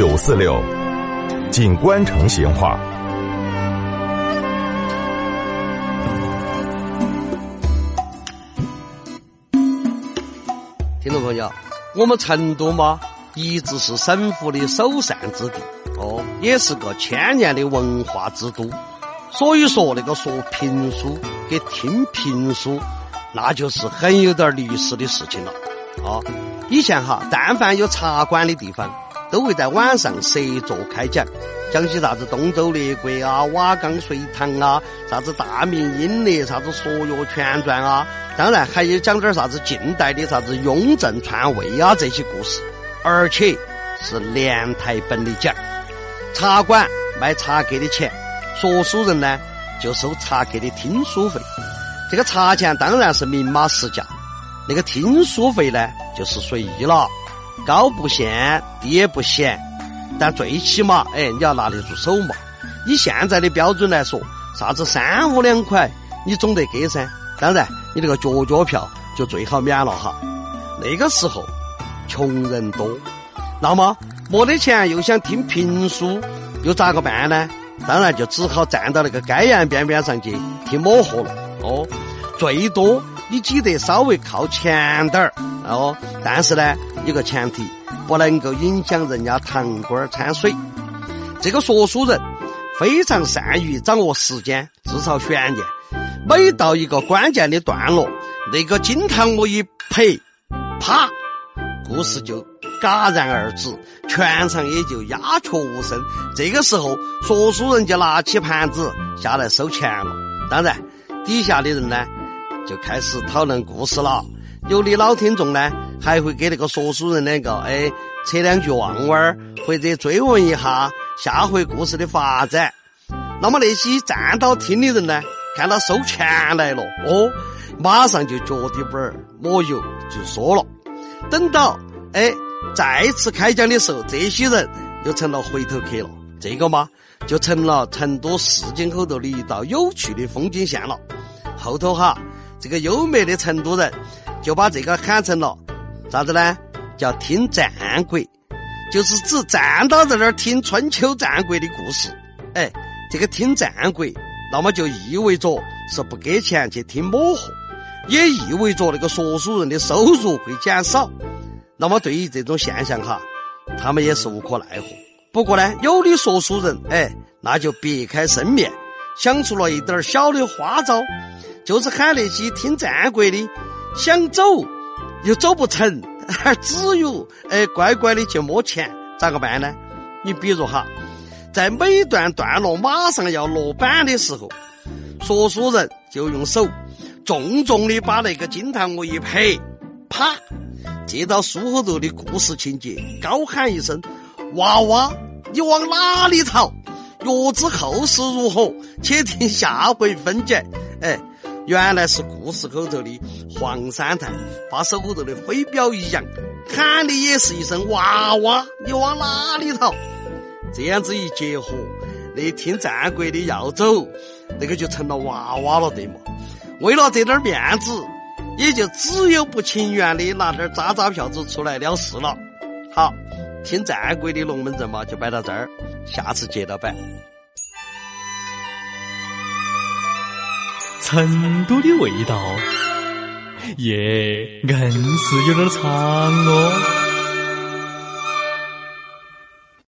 九四六，锦官城闲话。听众朋友，我们成都嘛，一直是省府的首善之地，哦，也是个千年的文化之都。所以说，那个说评书给听评书，那就是很有点历史的事情了。啊，以前哈，但凡有茶馆的地方，都会在晚上设座开讲，讲些啥子东周列国啊、瓦岗隋唐啊、啥子大明英烈、啥子说岳全传啊，当然还有讲点啥子近代的啥子雍正篡位啊这些故事，而且是连台本的讲。茶馆卖茶客的钱。说书人呢，就收茶客的听书费，这个茶钱当然是明码实价，那个听书费呢，就是随意了，高不限，低也不嫌，但最起码，哎，你要拿得住手嘛。以现在的标准来说，啥子三五两块，你总得给噻。当然，你那个角角票就最好免了哈。那个时候，穷人多，那么没得钱又想听评书，又咋个办呢？当然就只好站到那个街沿边边上去听抹喝了哦，最多你挤得稍微靠前点儿哦，但是呢，有个前提，不能够影响人家堂倌掺水。这个说书人非常善于掌握时间，制造悬念。每到一个关键的段落，那个惊堂木一拍，啪，故事就。戛然而止，全场也就鸦雀无声。这个时候，说书人就拿起盘子下来收钱了。当然，底下的人呢就开始讨论故事了。有的老听众呢还会给那个说书人两个哎扯两句旺弯儿，或者追问一下下回故事的发展。那么那些站到听的人呢，看到收钱来了，哦，马上就脚底板抹油就说了。等到哎。再次开讲的时候，这些人又成了回头客了。这个嘛，就成了成都市井口头的一道有趣的风景线了。后头哈，这个优美的成都人就把这个喊成了啥子呢？叫听战国，就是指站到在那儿听春秋战国的故事。哎，这个听战国，那么就意味着是不给钱去听抹合，也意味着那个说书人的收入会减少。那么对于这种现象哈，他们也是无可奈何。不过呢，有的说书人哎，那就别开生面，想出了一点小的花招，就是喊那些听战国的想走又走不成，还 只有哎乖乖的去摸钱，咋个办呢？你比如哈，在每段段落马上要落板的时候，说书人就用手重重的把那个惊堂木一拍，啪。接到书后头的故事情节，高喊一声：“娃娃，你往哪里逃？欲知后事如何，且听下回分解。”哎，原来是故事口头的黄三太把手后头的飞镖一扬，喊的也是一声“娃娃，你往哪里逃？”这样子一结合，那听战国的要走，那个就成了娃娃了，对吗？为了这点面子。也就只有不情愿的拿点渣渣票子出来了事了。好，听战国的龙门阵嘛，就摆到这儿，下次接着摆。成都的味道，耶，硬是有点长哦。